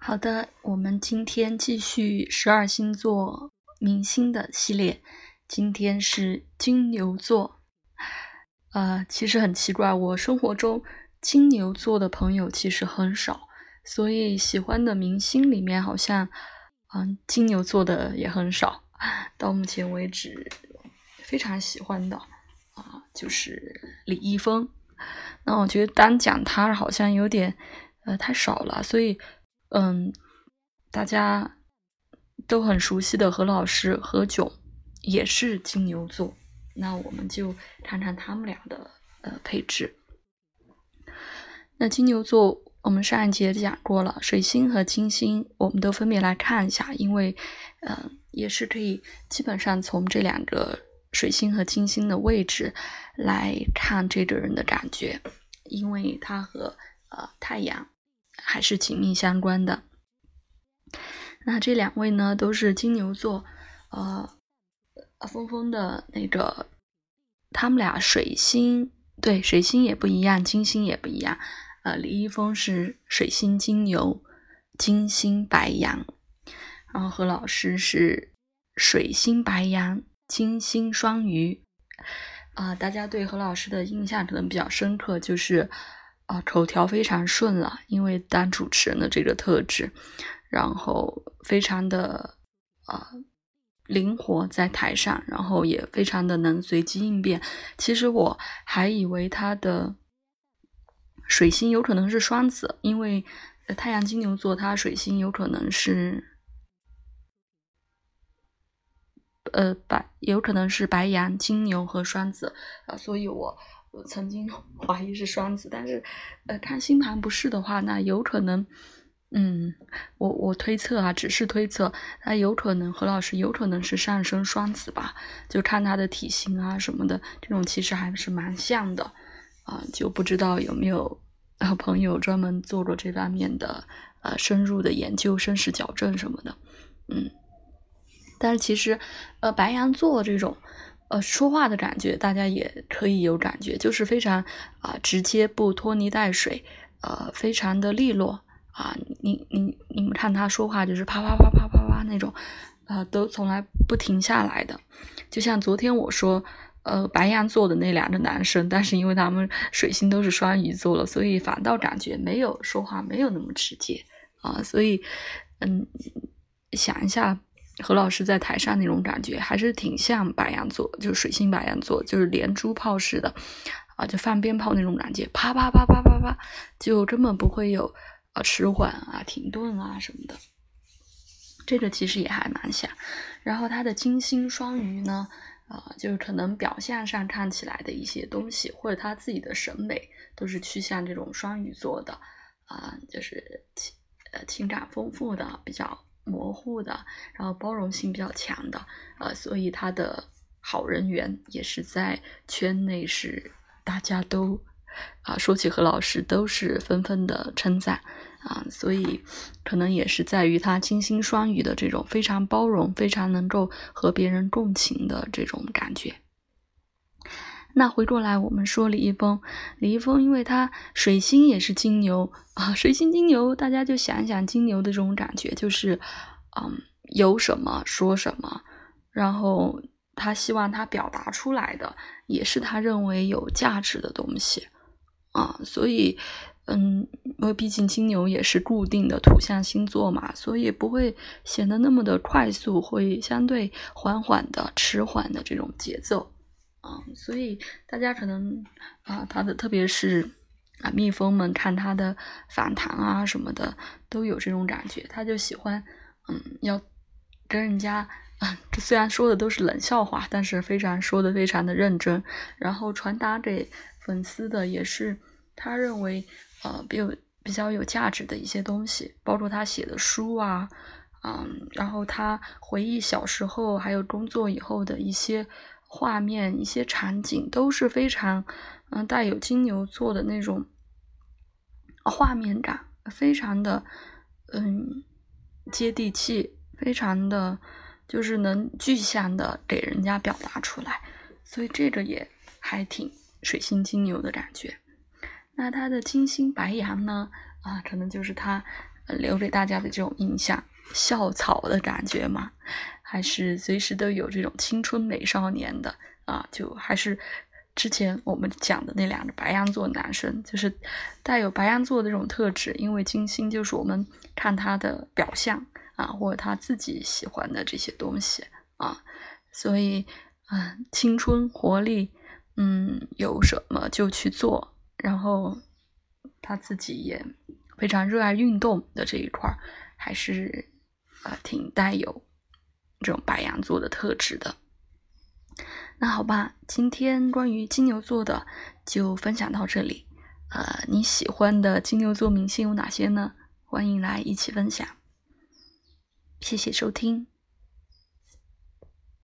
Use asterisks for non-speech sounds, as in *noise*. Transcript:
好的，我们今天继续十二星座明星的系列。今天是金牛座。呃，其实很奇怪，我生活中金牛座的朋友其实很少，所以喜欢的明星里面好像，嗯，金牛座的也很少。到目前为止，非常喜欢的啊，就是李易峰。那我觉得单讲他好像有点呃太少了，所以。嗯，大家都很熟悉的何老师何炅也是金牛座，那我们就看看他们俩的呃配置。那金牛座，我们上一节讲过了，水星和金星，我们都分别来看一下，因为嗯，也是可以基本上从这两个水星和金星的位置来看这个人的感觉，因为他和呃太阳。还是紧密相关的。那这两位呢，都是金牛座，呃，峰峰的那个，他们俩水星对水星也不一样，金星也不一样。呃，李易峰是水星金牛，金星白羊，然后何老师是水星白羊，金星双鱼。啊，大家对何老师的印象可能比较深刻，就是。啊，口条非常顺了，因为当主持人的这个特质，然后非常的啊灵活在台上，然后也非常的能随机应变。其实我还以为他的水星有可能是双子，因为太阳金牛座，他水星有可能是呃白，有可能是白羊、金牛和双子啊，所以我。我曾经 *laughs* 怀疑是双子，但是，呃，看星盘不是的话，那有可能，嗯，我我推测啊，只是推测，那有可能何老师有可能是上升双子吧？就看他的体型啊什么的，这种其实还是蛮像的，啊，就不知道有没有呃朋友专门做过这方面的呃深入的研究、身世矫正什么的，嗯，但是其实，呃，白羊座这种。呃，说话的感觉大家也可以有感觉，就是非常啊直接，不拖泥带水，呃，非常的利落啊。你你你们看他说话就是啪啪啪啪啪啪那种，呃，都从来不停下来的。就像昨天我说，呃，白羊座的那两个男生，但是因为他们水星都是双鱼座了，所以反倒感觉没有说话没有那么直接啊。所以，嗯，想一下。何老师在台上那种感觉还是挺像白羊座，就是水星白羊座，就是连珠炮似的，啊，就放鞭炮那种感觉，啪啪啪啪啪啪，就根本不会有啊迟缓啊、停顿啊什么的。这个其实也还蛮像。然后他的金星双鱼呢，啊，就是可能表象上看起来的一些东西，或者他自己的审美，都是趋向这种双鱼座的，啊，就是情呃情感丰富的比较。模糊的，然后包容性比较强的，呃，所以他的好人缘也是在圈内是大家都啊说起何老师都是纷纷的称赞啊，所以可能也是在于他金星双鱼的这种非常包容、非常能够和别人共情的这种感觉。那回过来，我们说李易峰，李易峰，因为他水星也是金牛啊，水星金牛，大家就想一想金牛的这种感觉，就是，嗯，有什么说什么，然后他希望他表达出来的也是他认为有价值的东西啊，所以，嗯，因为毕竟金牛也是固定的土象星座嘛，所以不会显得那么的快速，会相对缓缓的、迟缓的这种节奏。啊，所以大家可能啊，他的特别是啊，蜜蜂们看他的访谈啊什么的，都有这种感觉。他就喜欢，嗯，要跟人家啊，这虽然说的都是冷笑话，但是非常说的非常的认真，然后传达给粉丝的也是他认为呃比较比较有价值的一些东西，包括他写的书啊，嗯，然后他回忆小时候还有工作以后的一些。画面一些场景都是非常，嗯，带有金牛座的那种画面感，非常的，嗯，接地气，非常的，就是能具象的给人家表达出来，所以这个也还挺水星金牛的感觉。那他的金星白羊呢？啊，可能就是他留给大家的这种印象，校草的感觉嘛，还是随时都有这种青春美少年的啊，就还是之前我们讲的那两个白羊座男生，就是带有白羊座的这种特质，因为金星就是我们看他的表象啊，或者他自己喜欢的这些东西啊，所以嗯，青春活力。嗯，有什么就去做，然后他自己也非常热爱运动的这一块儿，还是啊挺带有这种白羊座的特质的。那好吧，今天关于金牛座的就分享到这里。呃，你喜欢的金牛座明星有哪些呢？欢迎来一起分享。谢谢收听。